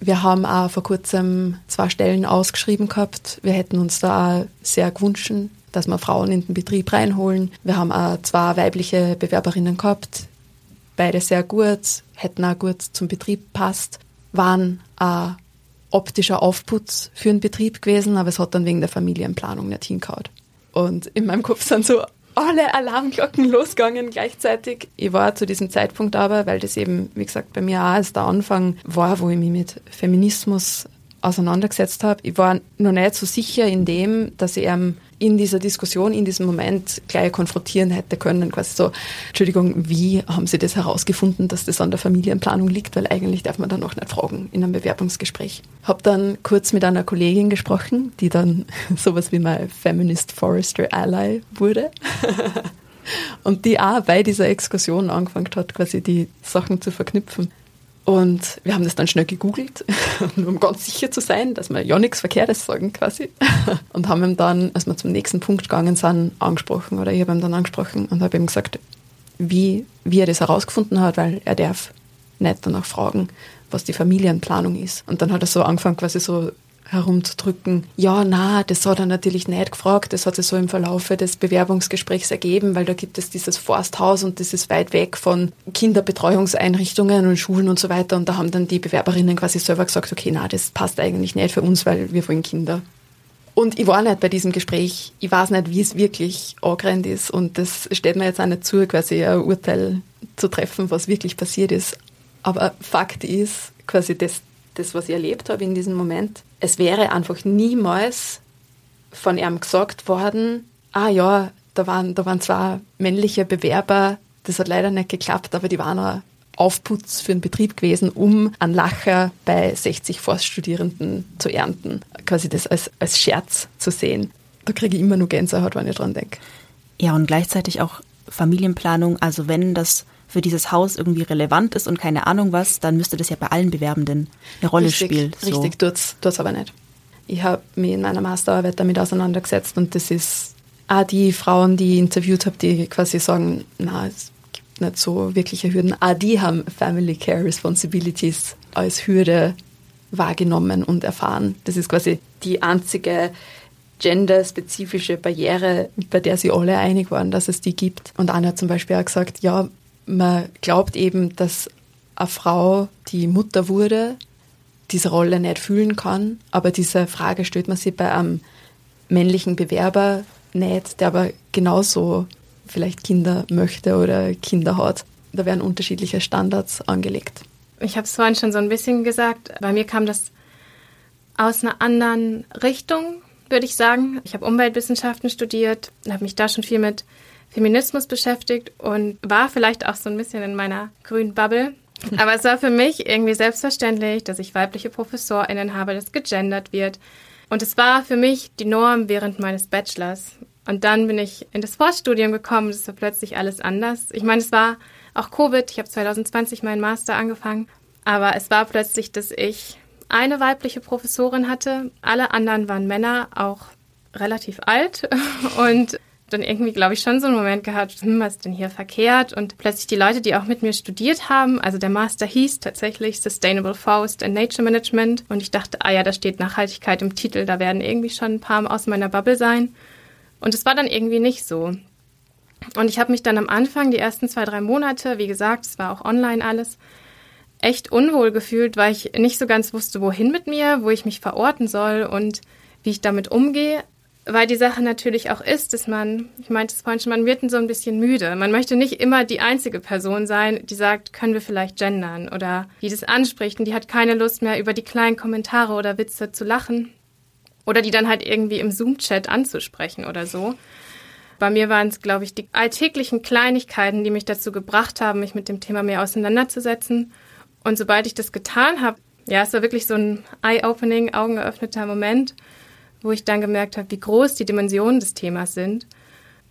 wir haben auch vor kurzem zwei Stellen ausgeschrieben gehabt. Wir hätten uns da auch sehr gewünscht, dass wir Frauen in den Betrieb reinholen. Wir haben auch zwei weibliche Bewerberinnen gehabt, beide sehr gut, hätten auch gut zum Betrieb passt, waren ein optischer Aufputz für den Betrieb gewesen, aber es hat dann wegen der Familienplanung nicht hingehauen. Und in meinem Kopf sind so alle Alarmglocken *laughs* losgegangen gleichzeitig. Ich war zu diesem Zeitpunkt aber, weil das eben, wie gesagt, bei mir auch als der Anfang war, wo ich mich mit Feminismus auseinandergesetzt habe. Ich war noch nicht so sicher in dem, dass ich ähm, in dieser Diskussion, in diesem Moment gleich konfrontieren hätte können. Quasi so, Entschuldigung, wie haben Sie das herausgefunden, dass das an der Familienplanung liegt? Weil eigentlich darf man dann auch nicht fragen in einem Bewerbungsgespräch. Habe dann kurz mit einer Kollegin gesprochen, die dann *laughs* sowas wie mein Feminist Forester Ally wurde. *laughs* Und die auch bei dieser Exkursion angefangen hat, quasi die Sachen zu verknüpfen. Und wir haben das dann schnell gegoogelt, *laughs* um ganz sicher zu sein, dass wir ja nichts Verkehrtes sagen quasi. *laughs* Und haben ihm dann, als wir zum nächsten Punkt gegangen sind, angesprochen. Oder ich habe ihn dann angesprochen und habe ihm gesagt, wie, wie er das herausgefunden hat, weil er darf nicht danach fragen, was die Familienplanung ist. Und dann hat er so angefangen, quasi so herumzudrücken. Ja, na, das hat er natürlich nicht gefragt. Das hat sich so im Verlaufe des Bewerbungsgesprächs ergeben, weil da gibt es dieses Forsthaus und das ist weit weg von Kinderbetreuungseinrichtungen und Schulen und so weiter. Und da haben dann die Bewerberinnen quasi selber gesagt, okay, na, das passt eigentlich nicht für uns, weil wir wollen Kinder. Und ich war nicht bei diesem Gespräch. Ich weiß nicht, wie es wirklich angerannt ist. Und das steht mir jetzt auch nicht zu, quasi ein Urteil zu treffen, was wirklich passiert ist. Aber Fakt ist, quasi das, das, was ich erlebt habe in diesem Moment, es wäre einfach niemals von ihm gesagt worden, ah ja, da waren, da waren zwei männliche Bewerber, das hat leider nicht geklappt, aber die waren ein Aufputz für den Betrieb gewesen, um einen Lacher bei 60 Forststudierenden zu ernten. Quasi das als, als Scherz zu sehen. Da kriege ich immer nur Gänsehaut, wenn ich dran denke.
Ja, und gleichzeitig auch Familienplanung, also wenn das für dieses Haus irgendwie relevant ist und keine Ahnung was, dann müsste das ja bei allen Bewerbenden eine Rolle
richtig,
spielen.
So. Richtig, tut's, tut's aber nicht. Ich habe mich in meiner Masterarbeit damit auseinandergesetzt und das ist auch die Frauen, die ich interviewt habe, die quasi sagen, na, es gibt nicht so wirkliche Hürden. Auch die haben Family Care Responsibilities als Hürde wahrgenommen und erfahren. Das ist quasi die einzige genderspezifische Barriere, bei der sie alle einig waren, dass es die gibt. Und Anna hat zum Beispiel auch gesagt, ja, man glaubt eben, dass eine Frau, die Mutter wurde, diese Rolle nicht fühlen kann. Aber diese Frage stellt man sich bei einem männlichen Bewerber nicht, der aber genauso vielleicht Kinder möchte oder Kinder hat. Da werden unterschiedliche Standards angelegt.
Ich habe es vorhin schon so ein bisschen gesagt. Bei mir kam das aus einer anderen Richtung, würde ich sagen. Ich habe Umweltwissenschaften studiert, habe mich da schon viel mit Feminismus beschäftigt und war vielleicht auch so ein bisschen in meiner grünen Bubble. Aber es war für mich irgendwie selbstverständlich, dass ich weibliche ProfessorInnen habe, dass gegendert wird. Und es war für mich die Norm während meines Bachelors. Und dann bin ich in das Forststudium gekommen. Das war plötzlich alles anders. Ich meine, es war auch Covid. Ich habe 2020 meinen Master angefangen. Aber es war plötzlich, dass ich eine weibliche Professorin hatte. Alle anderen waren Männer, auch relativ alt. *laughs* Und dann irgendwie, glaube ich, schon so einen Moment gehabt, hm, was ist denn hier verkehrt? Und plötzlich die Leute, die auch mit mir studiert haben, also der Master hieß tatsächlich Sustainable Forest and Nature Management. Und ich dachte, ah ja, da steht Nachhaltigkeit im Titel, da werden irgendwie schon ein paar aus meiner Bubble sein. Und es war dann irgendwie nicht so. Und ich habe mich dann am Anfang, die ersten zwei, drei Monate, wie gesagt, es war auch online alles, echt unwohl gefühlt, weil ich nicht so ganz wusste, wohin mit mir, wo ich mich verorten soll und wie ich damit umgehe. Weil die Sache natürlich auch ist, dass man, ich meinte es vorhin schon, man wird so ein bisschen müde. Man möchte nicht immer die einzige Person sein, die sagt, können wir vielleicht gendern oder die das anspricht und die hat keine Lust mehr, über die kleinen Kommentare oder Witze zu lachen oder die dann halt irgendwie im Zoom-Chat anzusprechen oder so. Bei mir waren es, glaube ich, die alltäglichen Kleinigkeiten, die mich dazu gebracht haben, mich mit dem Thema mehr auseinanderzusetzen. Und sobald ich das getan habe, ja, es war wirklich so ein eye-opening, augengeöffneter Moment wo ich dann gemerkt habe, wie groß die Dimensionen des Themas sind.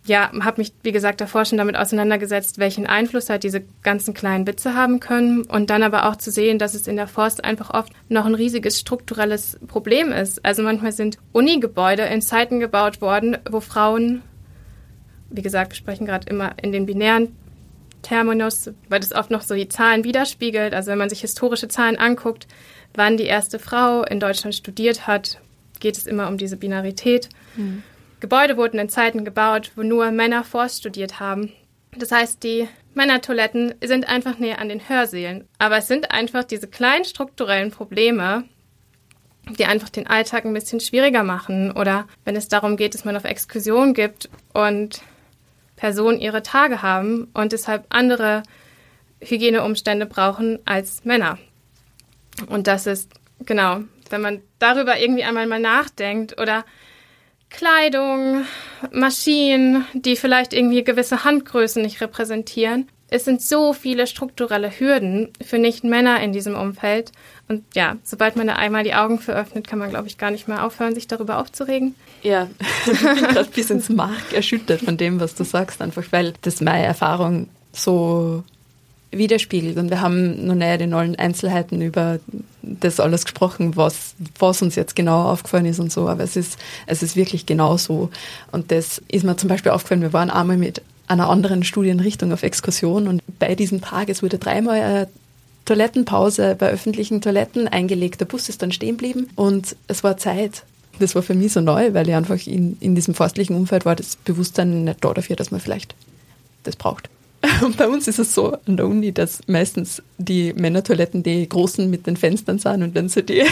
Ja, habe mich, wie gesagt, davor schon damit auseinandergesetzt, welchen Einfluss halt diese ganzen kleinen Witze haben können und dann aber auch zu sehen, dass es in der Forst einfach oft noch ein riesiges strukturelles Problem ist. Also manchmal sind Unigebäude in Zeiten gebaut worden, wo Frauen, wie gesagt, wir sprechen gerade immer in den binären Terminus, weil das oft noch so die Zahlen widerspiegelt. Also wenn man sich historische Zahlen anguckt, wann die erste Frau in Deutschland studiert hat, geht es immer um diese Binarität. Mhm. Gebäude wurden in Zeiten gebaut, wo nur Männer Forst studiert haben. Das heißt, die Männertoiletten sind einfach näher an den Hörsälen. Aber es sind einfach diese kleinen strukturellen Probleme, die einfach den Alltag ein bisschen schwieriger machen. Oder wenn es darum geht, dass man auf Exkursion gibt und Personen ihre Tage haben und deshalb andere Hygieneumstände brauchen als Männer. Und das ist, genau, wenn man darüber irgendwie einmal mal nachdenkt oder Kleidung, Maschinen, die vielleicht irgendwie gewisse Handgrößen nicht repräsentieren. Es sind so viele strukturelle Hürden für Nicht-Männer in diesem Umfeld. Und ja, sobald man da einmal die Augen für öffnet, kann man, glaube ich, gar nicht mehr aufhören, sich darüber aufzuregen.
Ja, *laughs* ich bin gerade bis ins Mark erschüttert von dem, was du sagst, einfach weil das meine Erfahrung so widerspiegelt. Und wir haben noch nicht in allen Einzelheiten über das alles gesprochen, was, was uns jetzt genau aufgefallen ist und so. Aber es ist, es ist wirklich genau so. Und das ist mir zum Beispiel aufgefallen, wir waren einmal mit einer anderen Studienrichtung auf Exkursion und bei diesem Tag, es wurde dreimal eine Toilettenpause bei öffentlichen Toiletten eingelegt. Der Bus ist dann stehen geblieben und es war Zeit. Das war für mich so neu, weil ich einfach in, in diesem forstlichen Umfeld war das Bewusstsein nicht da dafür, dass man vielleicht das braucht. Und *laughs* bei uns ist es so an der Uni, dass meistens die Männertoiletten die großen mit den Fenstern sind und dann so die,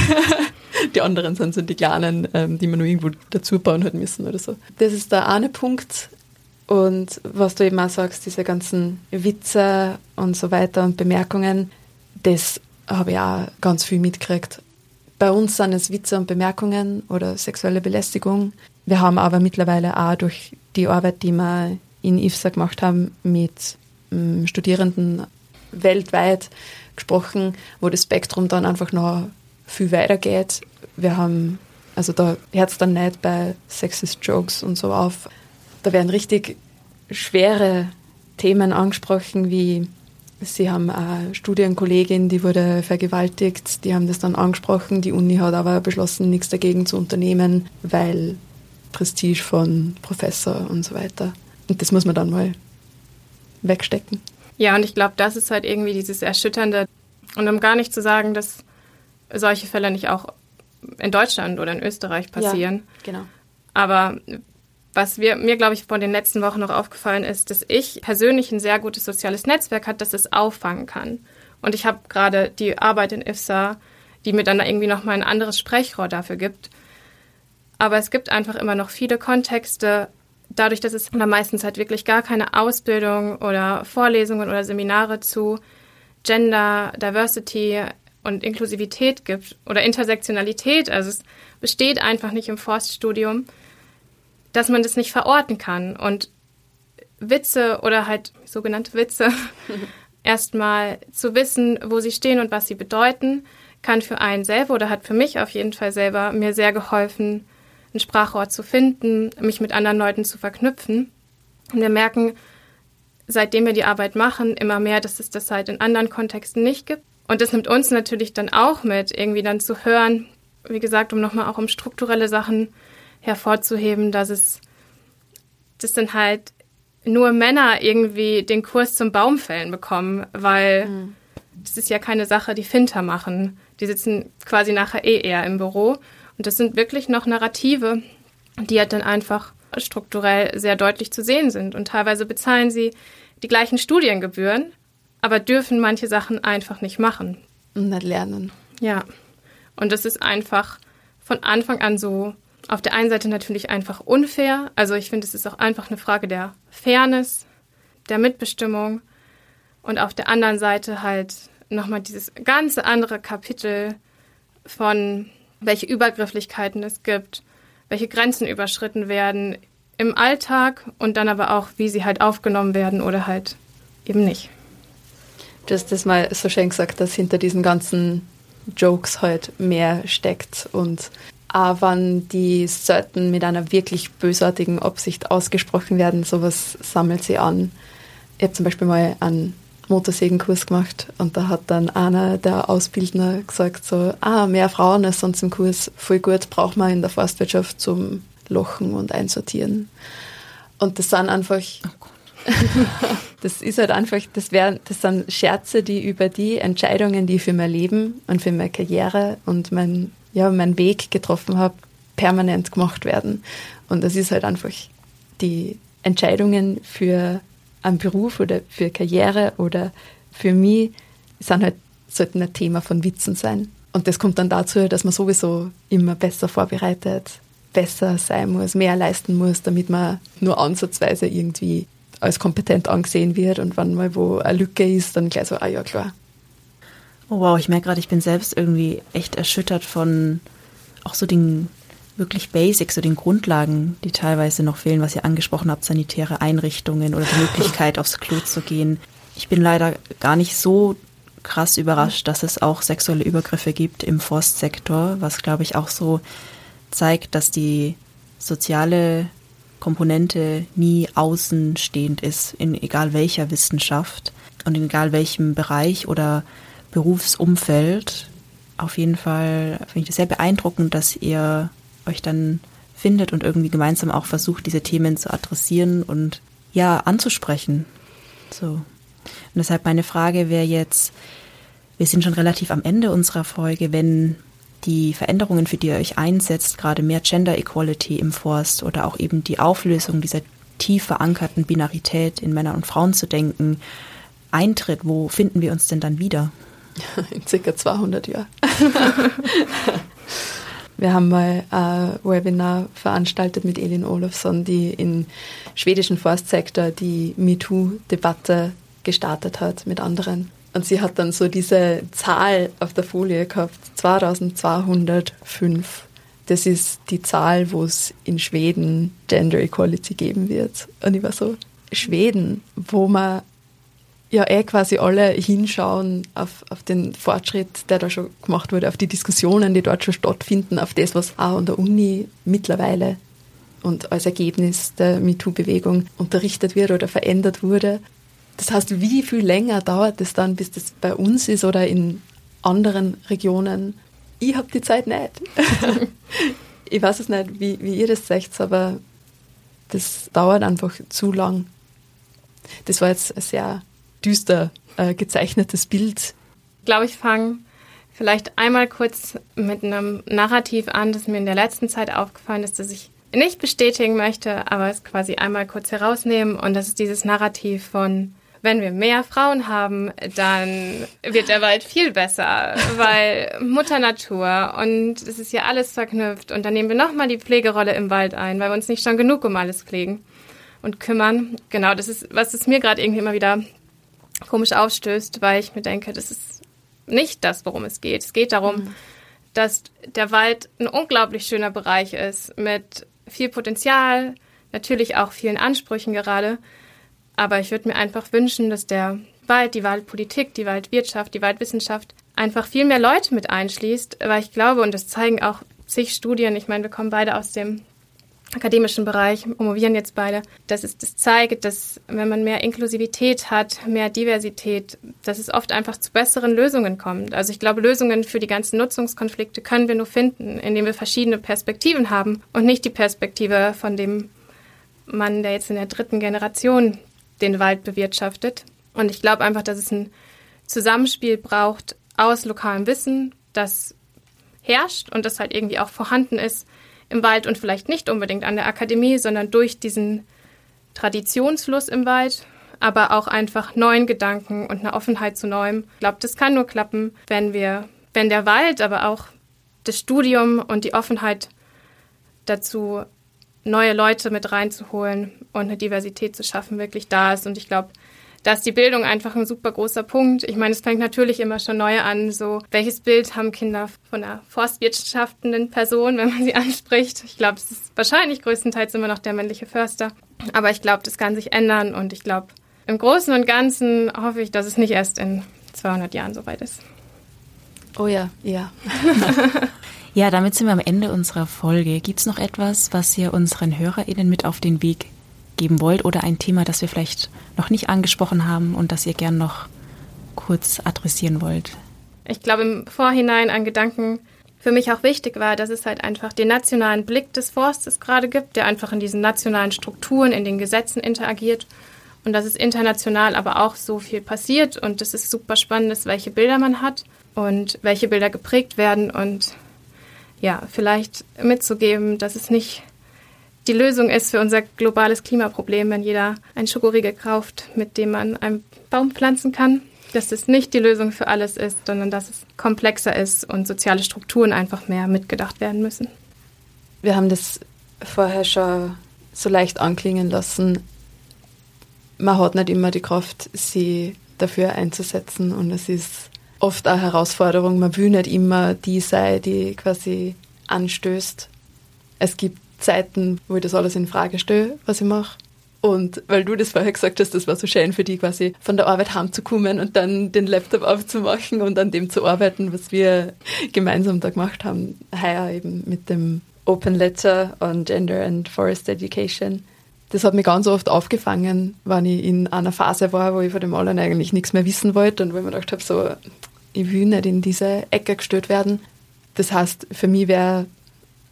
*laughs* die anderen sind so die kleinen, ähm, die man nur irgendwo dazu bauen hat müssen oder so. Das ist der eine Punkt. Und was du eben auch sagst, diese ganzen Witze und so weiter und Bemerkungen, das habe ich auch ganz viel mitgekriegt. Bei uns sind es Witze und Bemerkungen oder sexuelle Belästigung. Wir haben aber mittlerweile auch durch die Arbeit, die wir in IFSA gemacht haben, mit ähm, Studierenden weltweit gesprochen, wo das Spektrum dann einfach noch viel weiter geht. Wir haben, also da hört es dann nicht bei Sexist Jokes und so auf. Da werden richtig schwere Themen angesprochen, wie sie haben eine Studienkollegin, die wurde vergewaltigt, die haben das dann angesprochen. Die Uni hat aber beschlossen, nichts dagegen zu unternehmen, weil Prestige von Professor und so weiter. Und das muss man dann mal wegstecken.
Ja, und ich glaube, das ist halt irgendwie dieses Erschütternde. Und um gar nicht zu sagen, dass solche Fälle nicht auch in Deutschland oder in Österreich passieren.
Ja, genau.
Aber was wir, mir, glaube ich, vor den letzten Wochen noch aufgefallen ist, dass ich persönlich ein sehr gutes soziales Netzwerk habe, das es auffangen kann. Und ich habe gerade die Arbeit in IFSA, die mir dann irgendwie nochmal ein anderes Sprechrohr dafür gibt. Aber es gibt einfach immer noch viele Kontexte, dadurch, dass es da meistens halt wirklich gar keine Ausbildung oder Vorlesungen oder Seminare zu Gender, Diversity und Inklusivität gibt oder Intersektionalität, also es besteht einfach nicht im Forststudium, dass man das nicht verorten kann und Witze oder halt sogenannte Witze *laughs* erstmal zu wissen, wo sie stehen und was sie bedeuten, kann für einen selber oder hat für mich auf jeden Fall selber mir sehr geholfen, ein Sprachrohr zu finden, mich mit anderen Leuten zu verknüpfen. Und wir merken, seitdem wir die Arbeit machen, immer mehr, dass es das halt in anderen Kontexten nicht gibt. Und das nimmt uns natürlich dann auch mit, irgendwie dann zu hören, wie gesagt, um nochmal auch um strukturelle Sachen hervorzuheben, dass es, das sind halt nur Männer irgendwie den Kurs zum Baumfällen bekommen, weil mhm. das ist ja keine Sache, die Finter machen. Die sitzen quasi nachher eh eher im Büro. Und das sind wirklich noch Narrative, die halt dann einfach strukturell sehr deutlich zu sehen sind. Und teilweise bezahlen sie die gleichen Studiengebühren, aber dürfen manche Sachen einfach nicht machen.
Und nicht lernen.
Ja. Und das ist einfach von Anfang an so auf der einen Seite natürlich einfach unfair. Also ich finde, es ist auch einfach eine Frage der Fairness, der Mitbestimmung und auf der anderen Seite halt nochmal dieses ganze andere Kapitel von welche Übergrifflichkeiten es gibt, welche Grenzen überschritten werden im Alltag und dann aber auch, wie sie halt aufgenommen werden oder halt eben nicht.
Du hast das mal so schön gesagt, dass hinter diesen ganzen Jokes halt mehr steckt und auch wenn die selten mit einer wirklich bösartigen Absicht ausgesprochen werden, sowas sammelt sie an. Ich habe zum Beispiel mal einen Motorsägenkurs gemacht und da hat dann einer der Ausbildner gesagt so, ah, mehr Frauen als sonst im Kurs, voll gut, braucht man in der Forstwirtschaft zum Lochen und Einsortieren. Und das sind einfach, oh *laughs* das ist halt einfach, das, wär, das sind Scherze, die über die Entscheidungen, die ich für mein Leben und für meine Karriere und mein, ja, meinen Weg getroffen habe, permanent gemacht werden. Und das ist halt einfach die Entscheidungen für einen Beruf oder für Karriere oder für mich sind halt, sollten ein Thema von Witzen sein. Und das kommt dann dazu, dass man sowieso immer besser vorbereitet, besser sein muss, mehr leisten muss, damit man nur ansatzweise irgendwie als kompetent angesehen wird und wenn mal wo eine Lücke ist, dann gleich so, ah ja, klar.
Oh wow, ich merke gerade, ich bin selbst irgendwie echt erschüttert von auch so den wirklich Basics, so den Grundlagen, die teilweise noch fehlen, was ihr angesprochen habt, sanitäre Einrichtungen oder die Möglichkeit, aufs Klo zu gehen. Ich bin leider gar nicht so krass überrascht, dass es auch sexuelle Übergriffe gibt im Forstsektor, was glaube ich auch so zeigt, dass die soziale Komponente nie außenstehend ist, in egal welcher Wissenschaft und in egal welchem Bereich oder Berufsumfeld. Auf jeden Fall finde ich das sehr beeindruckend, dass ihr euch dann findet und irgendwie gemeinsam auch versucht, diese Themen zu adressieren und ja, anzusprechen. So. Und deshalb meine Frage wäre jetzt, wir sind schon relativ am Ende unserer Folge, wenn die Veränderungen, für die ihr euch einsetzt, gerade mehr Gender Equality im Forst oder auch eben die Auflösung dieser tief verankerten Binarität in Männer und Frauen zu denken, eintritt, wo finden wir uns denn dann wieder? *laughs*
In circa 200 Jahren. *laughs* Wir haben mal ein Webinar veranstaltet mit Elin Olofsson, die im schwedischen Forstsektor die MeToo-Debatte gestartet hat mit anderen. Und sie hat dann so diese Zahl auf der Folie gehabt, 2205. Das ist die Zahl, wo es in Schweden Gender Equality geben wird. Und ich war so, Schweden, wo man ja eh quasi alle hinschauen auf, auf den Fortschritt, der da schon gemacht wurde, auf die Diskussionen, die dort schon stattfinden, auf das, was auch an der Uni mittlerweile und als Ergebnis der MeToo-Bewegung unterrichtet wird oder verändert wurde. Das heißt, wie viel länger dauert es dann, bis das bei uns ist oder in anderen Regionen? Ich habe die Zeit nicht. *laughs* ich weiß es nicht, wie, wie ihr das sagt, aber das dauert einfach zu lang. Das war jetzt ein sehr düster äh, gezeichnetes Bild.
Ich glaube, ich fange vielleicht einmal kurz mit einem Narrativ an, das mir in der letzten Zeit aufgefallen ist, das ich nicht bestätigen möchte, aber es quasi einmal kurz herausnehmen. Und das ist dieses Narrativ von wenn wir mehr Frauen haben, dann wird der Wald viel besser, *laughs* weil Mutter Natur und es ist ja alles verknüpft und dann nehmen wir nochmal die Pflegerolle im Wald ein, weil wir uns nicht schon genug um alles pflegen und kümmern. Genau, das ist, was es mir gerade irgendwie immer wieder komisch aufstößt, weil ich mir denke, das ist nicht das, worum es geht. Es geht darum, mhm. dass der Wald ein unglaublich schöner Bereich ist mit viel Potenzial, natürlich auch vielen Ansprüchen gerade, aber ich würde mir einfach wünschen, dass der Wald, die Waldpolitik, die Waldwirtschaft, die Waldwissenschaft einfach viel mehr Leute mit einschließt, weil ich glaube, und das zeigen auch zig Studien, ich meine, wir kommen beide aus dem akademischen Bereich, promovieren jetzt beide, dass es das zeigt, dass wenn man mehr Inklusivität hat, mehr Diversität, dass es oft einfach zu besseren Lösungen kommt. Also ich glaube, Lösungen für die ganzen Nutzungskonflikte können wir nur finden, indem wir verschiedene Perspektiven haben und nicht die Perspektive von dem Mann, der jetzt in der dritten Generation den Wald bewirtschaftet. Und ich glaube einfach, dass es ein Zusammenspiel braucht aus lokalem Wissen, das herrscht und das halt irgendwie auch vorhanden ist im Wald und vielleicht nicht unbedingt an der Akademie, sondern durch diesen Traditionsfluss im Wald, aber auch einfach neuen Gedanken und eine Offenheit zu neuem. Ich glaube, das kann nur klappen, wenn wir, wenn der Wald, aber auch das Studium und die Offenheit dazu, neue Leute mit reinzuholen und eine Diversität zu schaffen, wirklich da ist. Und ich glaube, da ist die Bildung einfach ein super großer Punkt. Ich meine, es fängt natürlich immer schon neu an, so welches Bild haben Kinder von einer forstwirtschaftenden Person, wenn man sie *laughs* anspricht. Ich glaube, es ist wahrscheinlich größtenteils immer noch der männliche Förster. Aber ich glaube, das kann sich ändern und ich glaube, im Großen und Ganzen hoffe ich, dass es nicht erst in 200 Jahren soweit ist.
Oh ja, ja. *laughs*
ja, damit sind wir am Ende unserer Folge. Gibt es noch etwas, was ihr unseren HörerInnen mit auf den Weg geben wollt oder ein Thema, das wir vielleicht noch nicht angesprochen haben und das ihr gern noch kurz adressieren wollt?
Ich glaube, im Vorhinein an Gedanken für mich auch wichtig war, dass es halt einfach den nationalen Blick des Forstes gerade gibt, der einfach in diesen nationalen Strukturen, in den Gesetzen interagiert und dass es international aber auch so viel passiert und es ist super spannend ist, welche Bilder man hat und welche Bilder geprägt werden und ja, vielleicht mitzugeben, dass es nicht die Lösung ist für unser globales Klimaproblem, wenn jeder ein Schokoriegel kauft, mit dem man einen Baum pflanzen kann. Dass es nicht die Lösung für alles ist, sondern dass es komplexer ist und soziale Strukturen einfach mehr mitgedacht werden müssen.
Wir haben das vorher schon so leicht anklingen lassen. Man hat nicht immer die Kraft, sie dafür einzusetzen und es ist oft eine Herausforderung. Man will nicht immer die sein, die quasi anstößt. Es gibt Zeiten, wo ich das alles in Frage stelle, was ich mache. Und weil du das vorher gesagt hast, das war so schön für dich, quasi von der Arbeit heimzukommen und dann den Laptop aufzumachen und an dem zu arbeiten, was wir gemeinsam da gemacht haben. Heuer eben mit dem Open Letter on Gender and Forest Education. Das hat mich ganz oft aufgefangen, wenn ich in einer Phase war, wo ich von dem allen eigentlich nichts mehr wissen wollte und wo ich mir gedacht habe, so, ich will nicht in diese Ecke gestellt werden. Das heißt, für mich wäre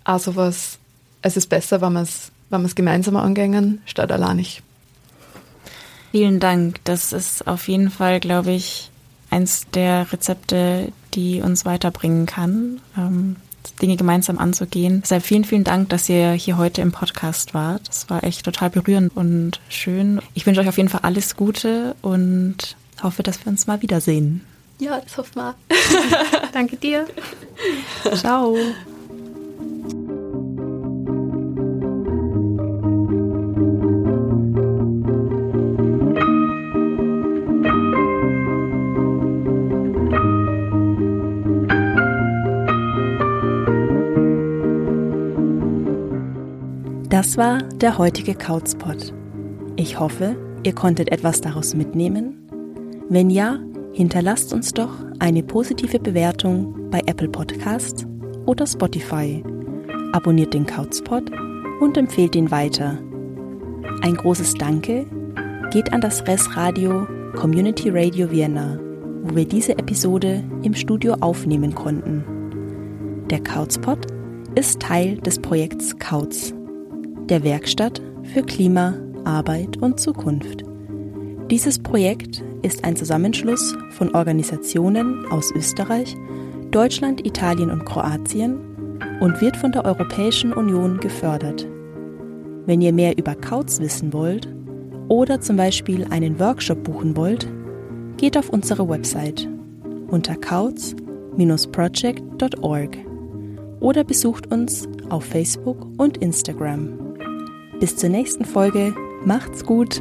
auch sowas es ist besser, wenn wir es wenn gemeinsam angehen, statt alleinig.
Vielen Dank. Das ist auf jeden Fall, glaube ich, eins der Rezepte, die uns weiterbringen kann, ähm, Dinge gemeinsam anzugehen. Deshalb vielen, vielen Dank, dass ihr hier heute im Podcast wart. Das war echt total berührend und schön. Ich wünsche euch auf jeden Fall alles Gute und hoffe, dass wir uns mal wiedersehen.
Ja, das hoffen wir. *laughs*
Danke dir.
Ciao.
Das war der heutige Couchspot. Ich hoffe, ihr konntet etwas daraus mitnehmen. Wenn ja, hinterlasst uns doch eine positive Bewertung bei Apple Podcasts oder Spotify. Abonniert den Couchspot und empfehlt ihn weiter. Ein großes Danke geht an das Res Radio Community Radio Vienna, wo wir diese Episode im Studio aufnehmen konnten. Der Couchspot ist Teil des Projekts Couch der Werkstatt für Klima, Arbeit und Zukunft. Dieses Projekt ist ein Zusammenschluss von Organisationen aus Österreich, Deutschland, Italien und Kroatien und wird von der Europäischen Union gefördert. Wenn ihr mehr über Kauz wissen wollt oder zum Beispiel einen Workshop buchen wollt, geht auf unsere Website unter kauz-project.org oder besucht uns auf Facebook und Instagram. Bis zur nächsten Folge. Macht's gut.